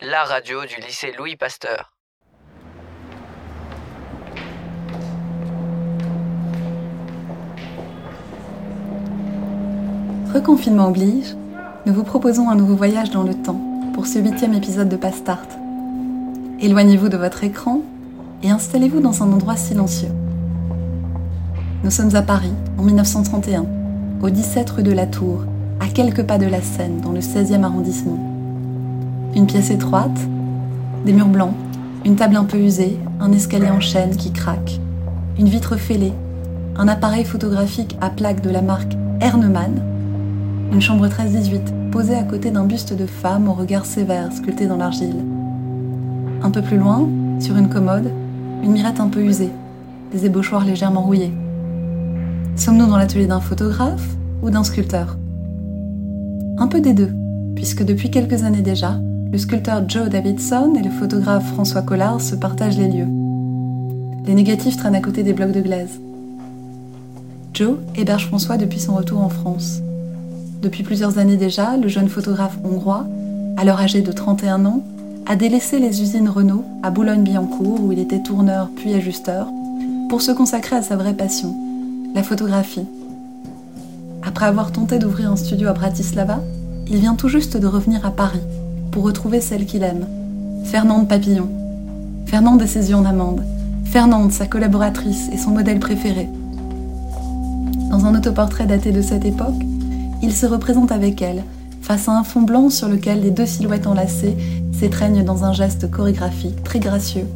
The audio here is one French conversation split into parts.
La radio du lycée Louis Pasteur. Reconfinement oblige, nous vous proposons un nouveau voyage dans le temps pour ce huitième épisode de Pastart. Éloignez-vous de votre écran et installez-vous dans un endroit silencieux. Nous sommes à Paris en 1931, au 17 rue de la Tour, à quelques pas de la Seine, dans le 16e arrondissement. Une pièce étroite, des murs blancs, une table un peu usée, un escalier en chaîne qui craque, une vitre fêlée, un appareil photographique à plaque de la marque Ernemann, une chambre 13-18 posée à côté d'un buste de femme au regard sévère sculpté dans l'argile. Un peu plus loin, sur une commode, une mirette un peu usée, des ébauchoirs légèrement rouillés. Sommes-nous dans l'atelier d'un photographe ou d'un sculpteur? Un peu des deux, puisque depuis quelques années déjà, le sculpteur Joe Davidson et le photographe François Collard se partagent les lieux. Les négatifs traînent à côté des blocs de glaise. Joe héberge François depuis son retour en France. Depuis plusieurs années déjà, le jeune photographe hongrois, alors âgé de 31 ans, a délaissé les usines Renault à Boulogne-Billancourt où il était tourneur puis ajusteur pour se consacrer à sa vraie passion, la photographie. Après avoir tenté d'ouvrir un studio à Bratislava, il vient tout juste de revenir à Paris pour retrouver celle qu'il aime, Fernande Papillon. Fernande est ses yeux en amande, Fernande, sa collaboratrice et son modèle préféré. Dans un autoportrait daté de cette époque, il se représente avec elle, face à un fond blanc sur lequel les deux silhouettes enlacées s'étreignent dans un geste chorégraphique très gracieux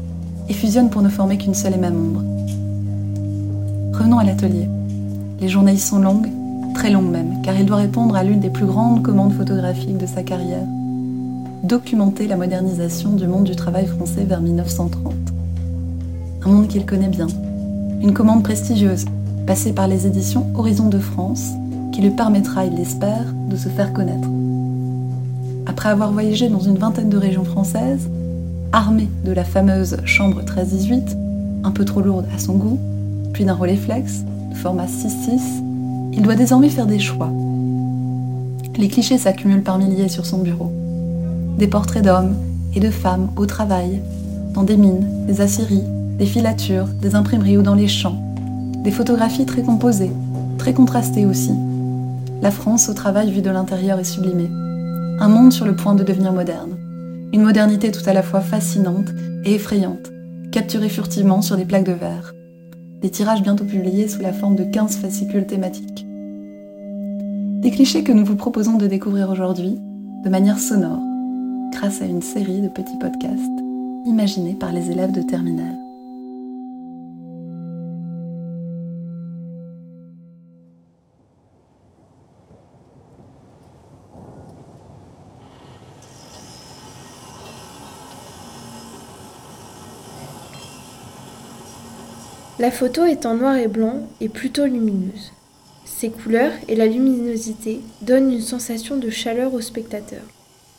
et fusionnent pour ne former qu'une seule et même ombre. Revenons à l'atelier. Les journées sont longues, très longues même, car il doit répondre à l'une des plus grandes commandes photographiques de sa carrière. Documenter la modernisation du monde du travail français vers 1930. Un monde qu'il connaît bien. Une commande prestigieuse, passée par les éditions Horizon de France, qui lui permettra, il l'espère, de se faire connaître. Après avoir voyagé dans une vingtaine de régions françaises, armé de la fameuse chambre 13-18, un peu trop lourde à son goût, puis d'un Rolleiflex de format 6-6, il doit désormais faire des choix. Les clichés s'accumulent par milliers sur son bureau. Des portraits d'hommes et de femmes au travail, dans des mines, des aciéries, des filatures, des imprimeries ou dans les champs. Des photographies très composées, très contrastées aussi, la France au travail vue de l'intérieur est sublimée. Un monde sur le point de devenir moderne. Une modernité tout à la fois fascinante et effrayante, capturée furtivement sur des plaques de verre. Des tirages bientôt publiés sous la forme de 15 fascicules thématiques. Des clichés que nous vous proposons de découvrir aujourd'hui de manière sonore, grâce à une série de petits podcasts imaginés par les élèves de terminale. La photo est en noir et blanc et plutôt lumineuse. Ses couleurs et la luminosité donnent une sensation de chaleur au spectateur.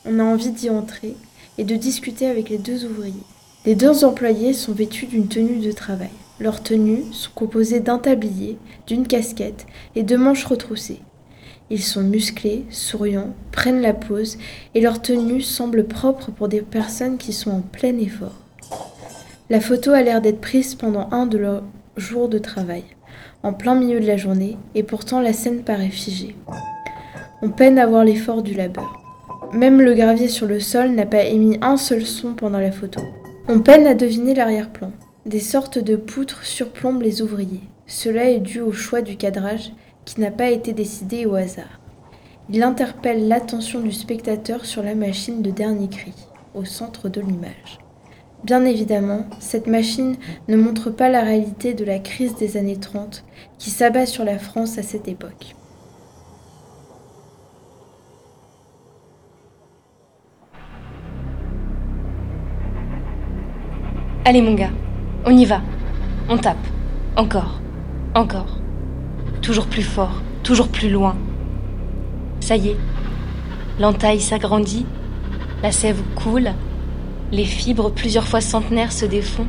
On a envie d'y entrer et de discuter avec les deux ouvriers. Les deux employés sont vêtus d'une tenue de travail. Leurs tenues sont composées d'un tablier, d'une casquette et de manches retroussées. Ils sont musclés, souriants, prennent la pose et leur tenue semble propre pour des personnes qui sont en plein effort. La photo a l'air d'être prise pendant un de leurs jours de travail, en plein milieu de la journée, et pourtant la scène paraît figée. On peine à voir l'effort du labeur. Même le gravier sur le sol n'a pas émis un seul son pendant la photo. On peine à deviner l'arrière-plan. Des sortes de poutres surplombent les ouvriers. Cela est dû au choix du cadrage qui n'a pas été décidé au hasard. Il interpelle l'attention du spectateur sur la machine de dernier cri, au centre de l'image. Bien évidemment, cette machine ne montre pas la réalité de la crise des années 30 qui s'abat sur la France à cette époque. Allez mon gars, on y va. On tape. Encore. Encore. Toujours plus fort. Toujours plus loin. Ça y est. L'entaille s'agrandit. La sève coule. Les fibres plusieurs fois centenaires se défont.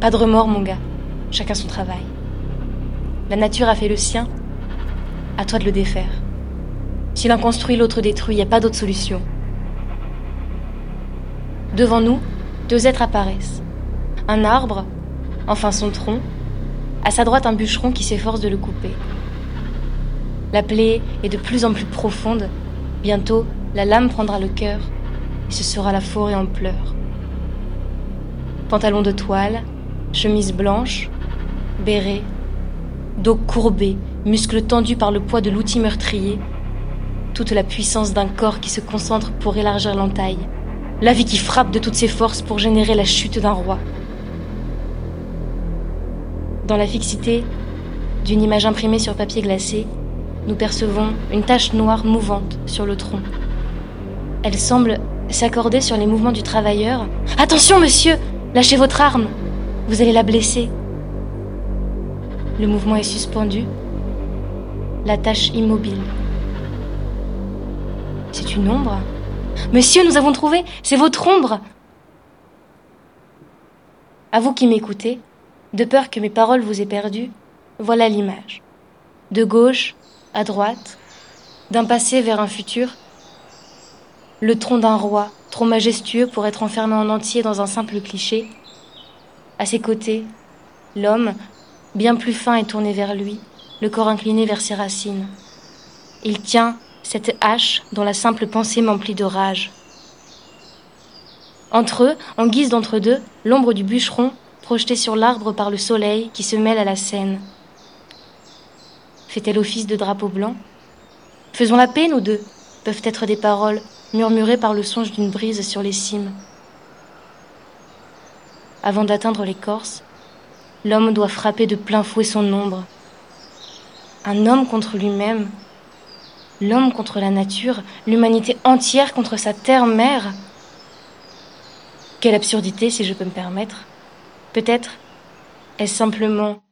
Pas de remords, mon gars. Chacun son travail. La nature a fait le sien. À toi de le défaire. Si l'un construit, l'autre détruit, y a pas d'autre solution. devant nous, deux êtres apparaissent. Un arbre, enfin son tronc, à sa droite un bûcheron qui s'efforce de le couper. La plaie est de plus en plus profonde, bientôt la lame prendra le cœur, et ce sera la forêt en pleurs. Pantalon de toile, chemise blanche, béret, dos courbé, muscles tendus par le poids de l'outil meurtrier, toute la puissance d'un corps qui se concentre pour élargir l'entaille, la vie qui frappe de toutes ses forces pour générer la chute d'un roi. Dans la fixité d'une image imprimée sur papier glacé, nous percevons une tache noire mouvante sur le tronc. Elle semble s'accorder sur les mouvements du travailleur. Attention, monsieur Lâchez votre arme Vous allez la blesser. Le mouvement est suspendu, la tache immobile. C'est une ombre Monsieur, nous avons trouvé C'est votre ombre À vous qui m'écoutez, de peur que mes paroles vous aient perdu, voilà l'image. De gauche à droite, d'un passé vers un futur, le tronc d'un roi, trop majestueux pour être enfermé en entier dans un simple cliché. À ses côtés, l'homme, bien plus fin et tourné vers lui, le corps incliné vers ses racines. Il tient cette hache dont la simple pensée m'emplit de rage. Entre eux, en guise d'entre-deux, l'ombre du bûcheron, projetée sur l'arbre par le soleil qui se mêle à la scène. Fait-elle office de drapeau blanc? Faisons la paix, nous deux, peuvent être des paroles murmurées par le songe d'une brise sur les cimes. Avant d'atteindre l'écorce, l'homme doit frapper de plein fouet son ombre. Un homme contre lui-même, l'homme contre la nature, l'humanité entière contre sa terre-mère. Quelle absurdité, si je peux me permettre. Peut-être est-ce simplement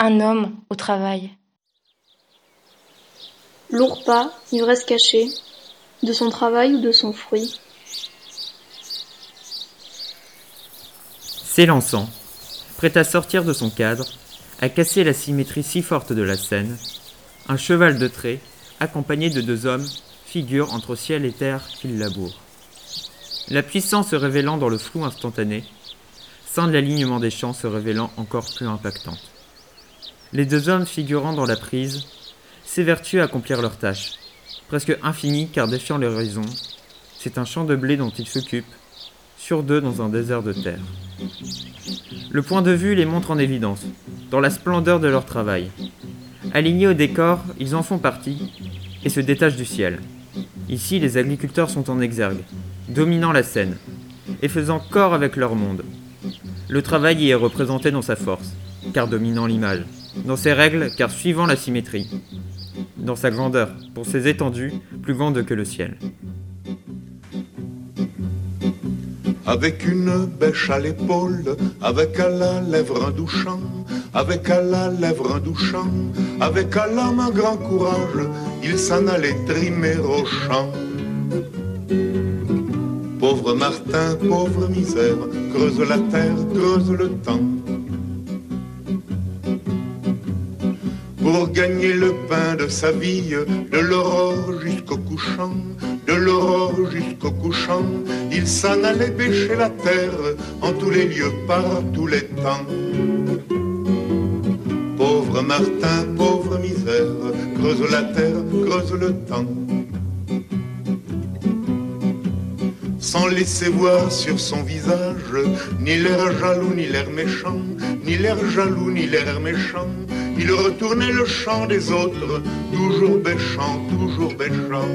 un homme au travail. Lourd pas, ivresse cachée, de son travail ou de son fruit. S'élançant, prêt à sortir de son cadre, à casser la symétrie si forte de la scène, un cheval de trait, accompagné de deux hommes, figure entre ciel et terre qu'il laboure. La puissance se révélant dans le flou instantané, sans l'alignement des champs se révélant encore plus impactante. Les deux hommes figurant dans la prise s'évertuent à accomplir leur tâche, presque infinie car défiant l'horizon. C'est un champ de blé dont ils s'occupent, sur deux dans un désert de terre. Le point de vue les montre en évidence, dans la splendeur de leur travail. Alignés au décor, ils en font partie et se détachent du ciel. Ici, les agriculteurs sont en exergue, dominant la scène et faisant corps avec leur monde. Le travail y est représenté dans sa force, car dominant l'image, dans ses règles, car suivant la symétrie, dans sa grandeur, pour ses étendues plus grandes que le ciel. Avec une bêche à l'épaule, avec à la lèvre un douchant, avec à la lèvre un douchant, avec à l'âme un grand courage, il s'en allait trimer au champ. Pauvre Martin, pauvre misère, creuse la terre, creuse le temps. Pour gagner le pain de sa vie, de l'aurore jusqu'au couchant, de l'aurore jusqu'au couchant, il s'en allait pêcher la terre en tous les lieux, par tous les temps. Pauvre Martin, pauvre misère, creuse la terre, creuse le temps. Sans laisser voir sur son visage ni l'air jaloux, ni l'air méchant, ni l'air jaloux, ni l'air méchant. Il retournait le chant des autres, toujours bêchant, toujours bêchant.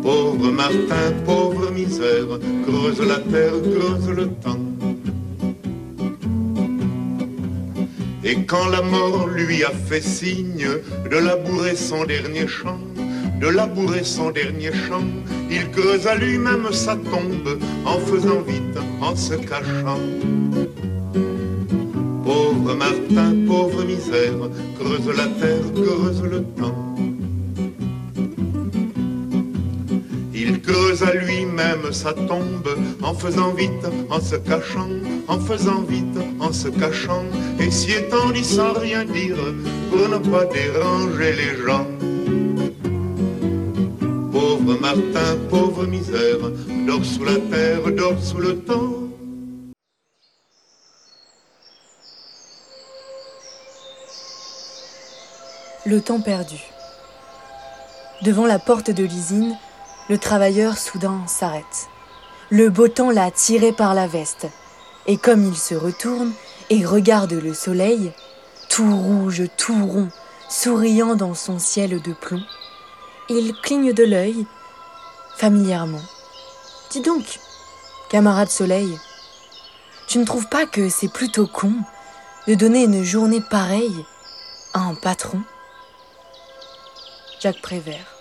Pauvre Martin, pauvre misère, creuse la terre, creuse le temps. Et quand la mort lui a fait signe de labourer son dernier champ, de labourer son dernier champ, il creusa lui-même sa tombe en faisant vite, en se cachant. Pauvre Martin, pauvre misère, creuse la terre, creuse le temps. Il creusa lui-même sa tombe en faisant vite, en se cachant, en faisant vite, en se cachant, et s'y étendit sans rien dire pour ne pas déranger les gens. Martin, pauvre misère, sous la terre, sous le temps. Le temps perdu. Devant la porte de l'usine, le travailleur soudain s'arrête. Le beau temps l'a tiré par la veste, et comme il se retourne et regarde le soleil, tout rouge, tout rond, souriant dans son ciel de plomb, il cligne de l'œil, familièrement. Dis donc, camarade soleil, tu ne trouves pas que c'est plutôt con de donner une journée pareille à un patron? Jacques Prévert.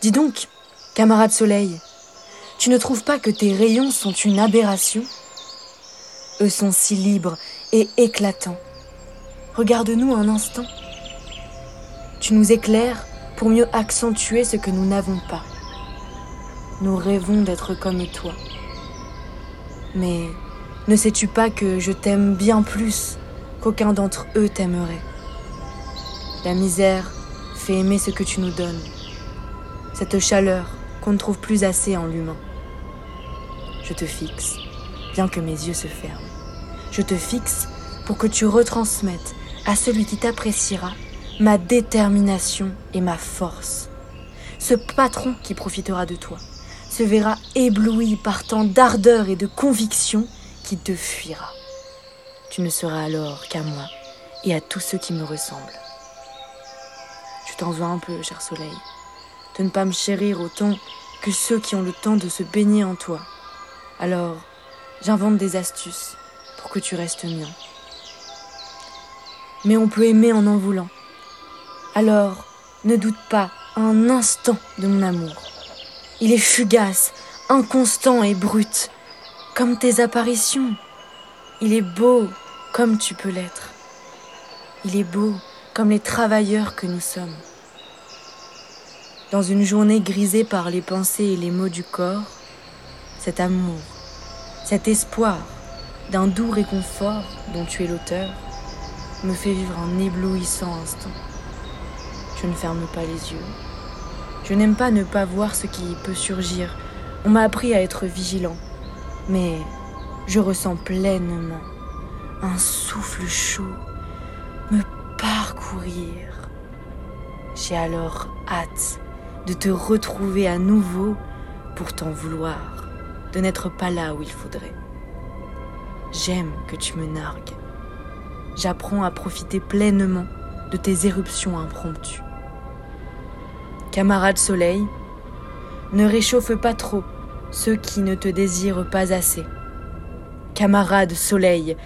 Dis donc, camarade soleil, tu ne trouves pas que tes rayons sont une aberration? Eux sont si libres et éclatants. Regarde-nous un instant. Tu nous éclaires pour mieux accentuer ce que nous n'avons pas. Nous rêvons d'être comme toi. Mais ne sais-tu pas que je t'aime bien plus qu'aucun d'entre eux t'aimerait? La misère fait aimer ce que tu nous donnes, cette chaleur qu'on ne trouve plus assez en l'humain. Je te fixe, bien que mes yeux se ferment. Je te fixe pour que tu retransmettes à celui qui t'appréciera ma détermination et ma force. Ce patron qui profitera de toi se verra ébloui par tant d'ardeur et de conviction qu'il te fuira. Tu ne seras alors qu'à moi et à tous ceux qui me ressemblent. Je t'en veux un peu, cher soleil, de ne pas me chérir autant que ceux qui ont le temps de se baigner en toi. Alors, j'invente des astuces pour que tu restes mien. Mais on peut aimer en en voulant. Alors, ne doute pas un instant de mon amour. Il est fugace, inconstant et brut, comme tes apparitions. Il est beau comme tu peux l'être. Il est beau comme les travailleurs que nous sommes. Dans une journée grisée par les pensées et les mots du corps, cet amour, cet espoir d'un doux réconfort dont tu es l'auteur, me fait vivre un éblouissant instant. Je ne ferme pas les yeux. Je n'aime pas ne pas voir ce qui peut surgir. On m'a appris à être vigilant. Mais je ressens pleinement un souffle chaud me parcourir. J'ai alors hâte de te retrouver à nouveau pour t'en vouloir, de n'être pas là où il faudrait. J'aime que tu me nargues. J'apprends à profiter pleinement de tes éruptions impromptues. Camarade soleil, ne réchauffe pas trop ceux qui ne te désirent pas assez. Camarade soleil,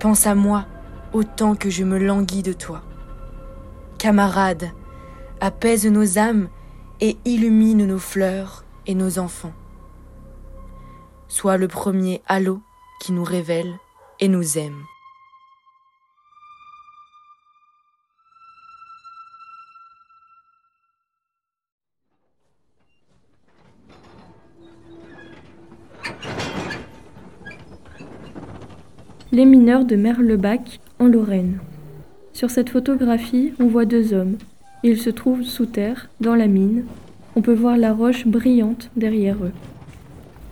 pense à moi autant que je me languis de toi. Camarade, apaise nos âmes et illumine nos fleurs et nos enfants. Sois le premier halo qui nous révèle et nous aime. Les mineurs de Merlebach, en Lorraine. Sur cette photographie, on voit deux hommes. Ils se trouvent sous terre, dans la mine. On peut voir la roche brillante derrière eux.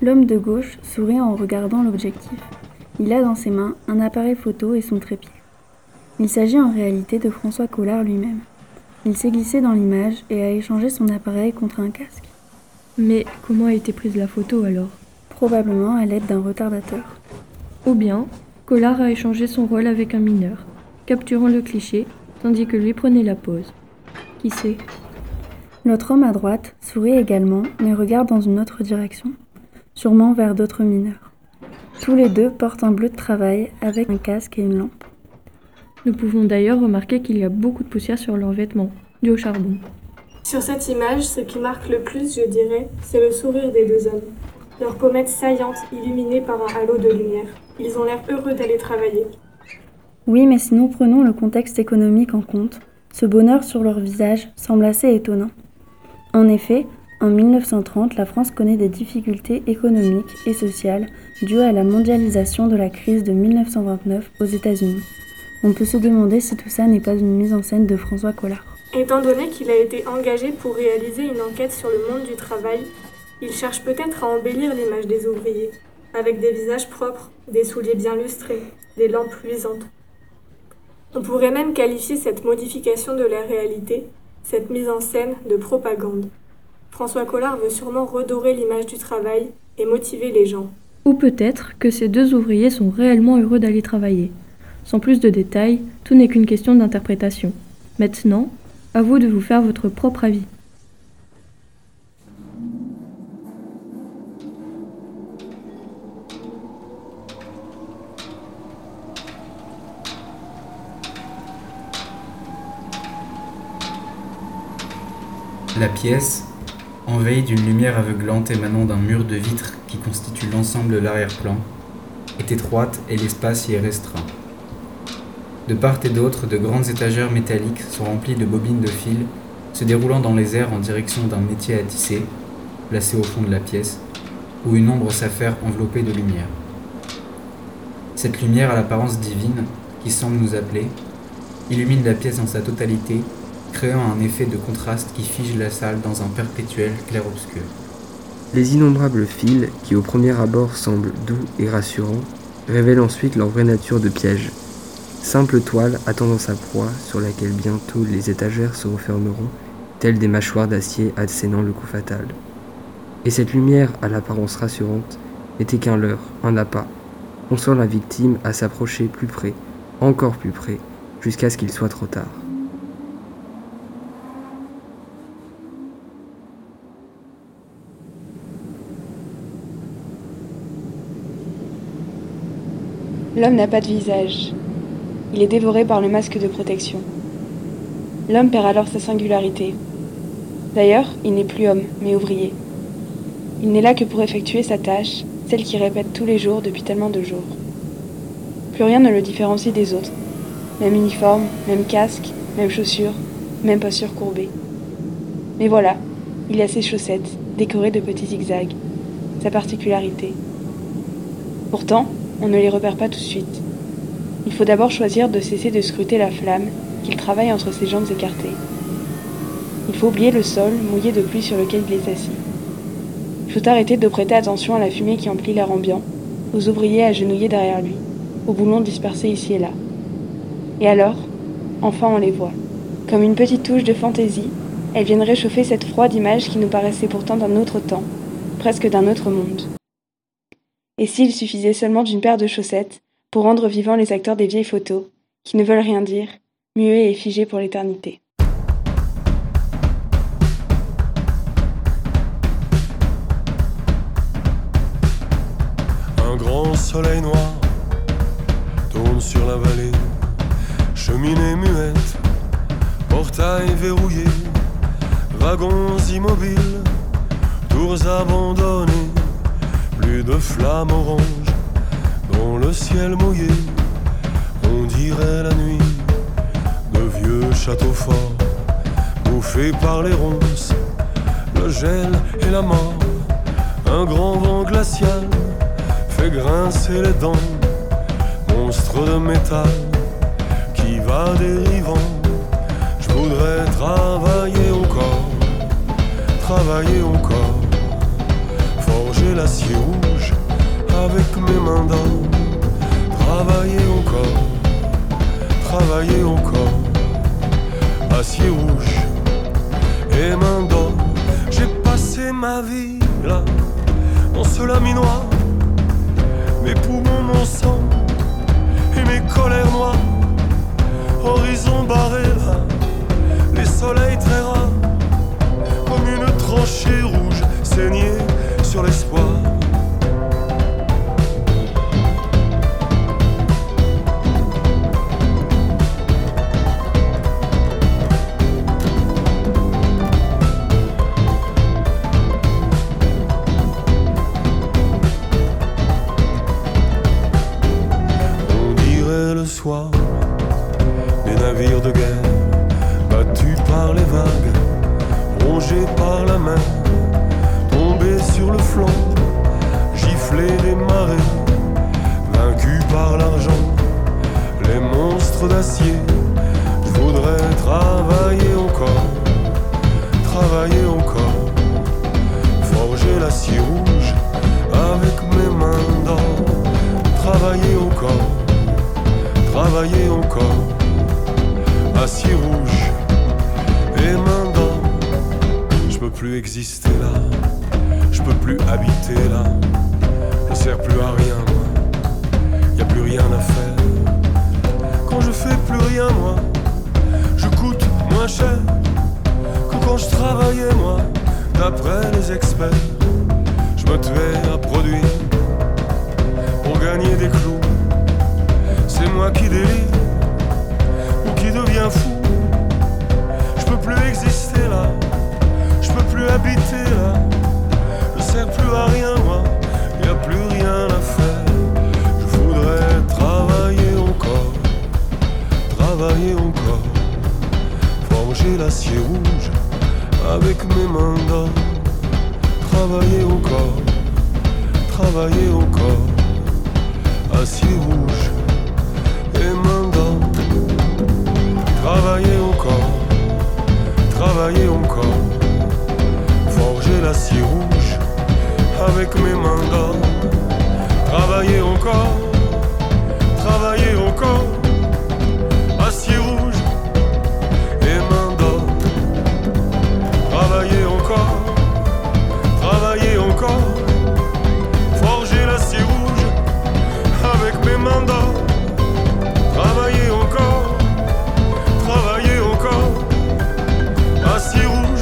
L'homme de gauche sourit en regardant l'objectif. Il a dans ses mains un appareil photo et son trépied. Il s'agit en réalité de François Collard lui-même. Il s'est glissé dans l'image et a échangé son appareil contre un casque. Mais comment a été prise la photo alors? Probablement à l'aide d'un retardateur. Ou bien, Collard a échangé son rôle avec un mineur, capturant le cliché, tandis que lui prenait la pose. Qui sait? L'autre homme à droite sourit également, mais regarde dans une autre direction, sûrement vers d'autres mineurs. Tous les deux portent un bleu de travail avec un casque et une lampe. Nous pouvons d'ailleurs remarquer qu'il y a beaucoup de poussière sur leurs vêtements, dû au charbon. Sur cette image, ce qui marque le plus, je dirais, c'est le sourire des deux hommes. Leurs pommettes saillantes, illuminées par un halo de lumière. Ils ont l'air heureux d'aller travailler. Oui, mais si nous prenons le contexte économique en compte, ce bonheur sur leur visage semble assez étonnant. En effet, en 1930, la France connaît des difficultés économiques et sociales dues à la mondialisation de la crise de 1929 aux États-Unis. On peut se demander si tout ça n'est pas une mise en scène de François Collard. Étant donné qu'il a été engagé pour réaliser une enquête sur le monde du travail, il cherche peut-être à embellir l'image des ouvriers, avec des visages propres, des souliers bien lustrés, des lampes luisantes. On pourrait même qualifier cette modification de la réalité, cette mise en scène, de propagande. François Collard veut sûrement redorer l'image du travail et motiver les gens. Ou peut-être que ces deux ouvriers sont réellement heureux d'aller travailler. Sans plus de détails, tout n'est qu'une question d'interprétation. Maintenant, à vous de vous faire votre propre avis. La pièce, envahie d'une lumière aveuglante émanant d'un mur de vitres qui constitue l'ensemble de l'arrière-plan, est étroite et l'espace y est restreint. De part et d'autre, de grandes étagères métalliques sont remplies de bobines de fil, se déroulant dans les airs en direction d'un métier à tisser, placé au fond de la pièce, où une ombre s'affaire enveloppée de lumière. Cette lumière à l'apparence divine, qui semble nous appeler, illumine la pièce dans sa totalité, créant un effet de contraste qui fige la salle dans un perpétuel clair-obscur. Les innombrables fils, qui au premier abord semblent doux et rassurants, révèlent ensuite leur vraie nature de piège, Simple toile attendant sa proie sur laquelle bientôt les étagères se refermeront, telles des mâchoires d'acier assénant le coup fatal. Et cette lumière à l'apparence rassurante n'était qu'un leurre, un appât, poussant la victime à s'approcher plus près, encore plus près, jusqu'à ce qu'il soit trop tard. L'homme n'a pas de visage, il est dévoré par le masque de protection. L'homme perd alors sa singularité. D'ailleurs, il n'est plus homme, mais ouvrier. Il n'est là que pour effectuer sa tâche, celle qu'il répète tous les jours depuis tellement de jours. Plus rien ne le différencie des autres. Même uniforme, même casque, même chaussures, même posture courbée. Mais voilà, il a ses chaussettes, décorées de petits zigzags, sa particularité. Pourtant, on ne les repère pas tout de suite. Il faut d'abord choisir de cesser de scruter la flamme qu'il travaille entre ses jambes écartées. Il faut oublier le sol mouillé de pluie sur lequel il est assis. Il faut arrêter de prêter attention à la fumée qui emplit l'air ambiant, aux ouvriers agenouillés derrière lui, aux boulons dispersés ici et là. Et alors, enfin on les voit. Comme une petite touche de fantaisie, elles viennent réchauffer cette froide image qui nous paraissait pourtant d'un autre temps, presque d'un autre monde. Et s'il suffisait seulement d'une paire de chaussettes, pour rendre vivants les acteurs des vieilles photos, qui ne veulent rien dire, muets et figés pour l'éternité. Un grand soleil noir tourne sur la vallée, cheminée muette, portail verrouillé, wagons immobiles, tours abandonnées, plus de flammes oranges dans le ciel mouillé, on dirait la nuit de vieux châteaux forts, bouffés par les ronces, le gel et la mort. Un grand vent glacial fait grincer les dents, monstre de métal qui va dérivant. Je voudrais travailler encore, travailler encore, forger l'acier rouge avec mes mains d'or. Travailler encore, travailler encore. Acier rouge et main d'or. J'ai passé ma vie là, dans ce laminoir. Mes poumons, mon sang et mes colères noires. Horizon barré là, les soleils très rares. Comme une tranchée rouge saignée sur l'espoir. Acier rouge et d'or. Je peux plus exister là, je peux plus habiter là, je sers plus à rien moi, y a plus rien à faire. Quand je fais plus rien moi, je coûte moins cher que quand je travaillais moi, d'après les experts. Je me tuais à produire pour gagner des clous. C'est moi qui délire devient fou. Je peux plus exister là, je peux plus habiter là. Je sers plus à rien moi, y a plus rien à faire. Je voudrais travailler encore, travailler encore, forger l'acier rouge avec mes mains d'or. Travailler encore, travailler encore, acier rouge Travailler encore, travailler encore, forger l'acier rouge avec mes mains d'or. Travailler encore, travailler encore, acier rouge et main d'or. Travailler encore, travailler encore, acier rouge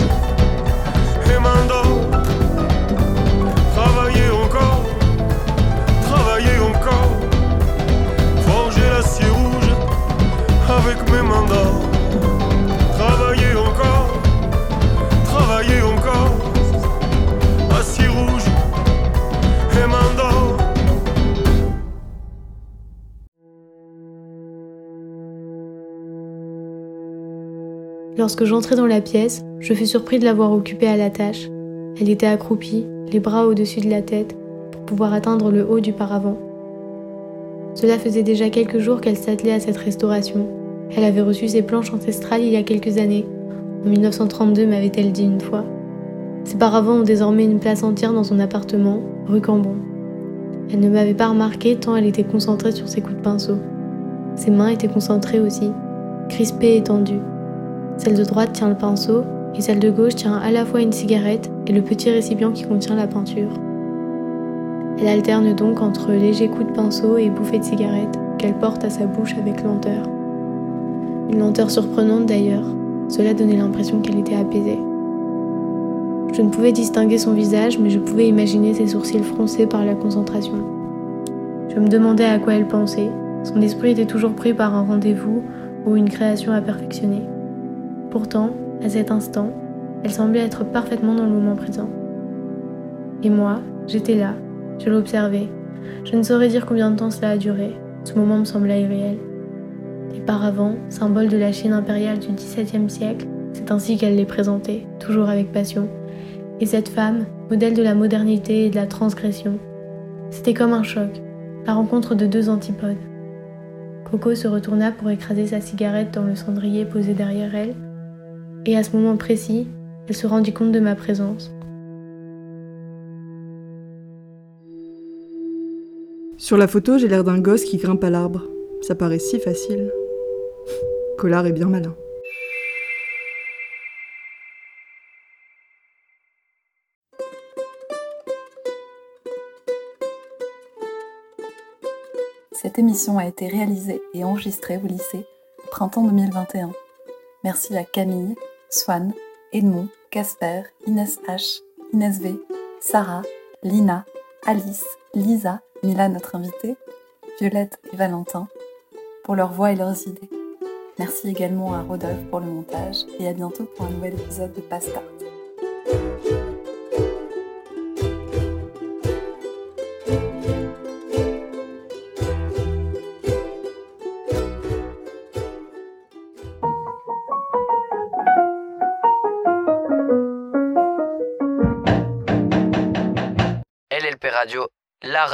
Lorsque j'entrai dans la pièce, je fus surpris de la voir occupée à la tâche. Elle était accroupie, les bras au-dessus de la tête, pour pouvoir atteindre le haut du paravent. Cela faisait déjà quelques jours qu'elle s'attelait à cette restauration. Elle avait reçu ses planches ancestrales il y a quelques années. En 1932, m'avait-elle dit une fois. Ses paravents ont désormais une place entière dans son appartement, rue Cambon. Elle ne m'avait pas remarqué tant elle était concentrée sur ses coups de pinceau. Ses mains étaient concentrées aussi, crispées et tendues. Celle de droite tient le pinceau et celle de gauche tient à la fois une cigarette et le petit récipient qui contient la peinture. Elle alterne donc entre légers coups de pinceau et bouffées de cigarette qu'elle porte à sa bouche avec lenteur. Une lenteur surprenante d'ailleurs, cela donnait l'impression qu'elle était apaisée. Je ne pouvais distinguer son visage, mais je pouvais imaginer ses sourcils froncés par la concentration. Je me demandais à quoi elle pensait. Son esprit était toujours pris par un rendez-vous ou une création à perfectionner. Pourtant, à cet instant, elle semblait être parfaitement dans le moment présent. Et moi, j'étais là, je l'observais. Je ne saurais dire combien de temps cela a duré. Ce moment me sembla irréel. Les paravents, symbole de la Chine impériale du XVIIe siècle, c'est ainsi qu'elle les présentait, toujours avec passion. Et cette femme, modèle de la modernité et de la transgression. C'était comme un choc, la rencontre de deux antipodes. Coco se retourna pour écraser sa cigarette dans le cendrier posé derrière elle, et à ce moment précis, elle se rendit compte de ma présence. Sur la photo, j'ai l'air d'un gosse qui grimpe à l'arbre. Ça paraît si facile. Collard est bien malin. Cette émission a été réalisée et enregistrée au lycée au printemps 2021. Merci à Camille, Swan, Edmond, Casper, Inès H, Inès V, Sarah, Lina, Alice, Lisa, Mila notre invitée, Violette et Valentin pour leur voix et leurs idées. Merci également à Rodolphe pour le montage et à bientôt pour un nouvel épisode de Pastart.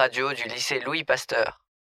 Radio du lycée Louis Pasteur.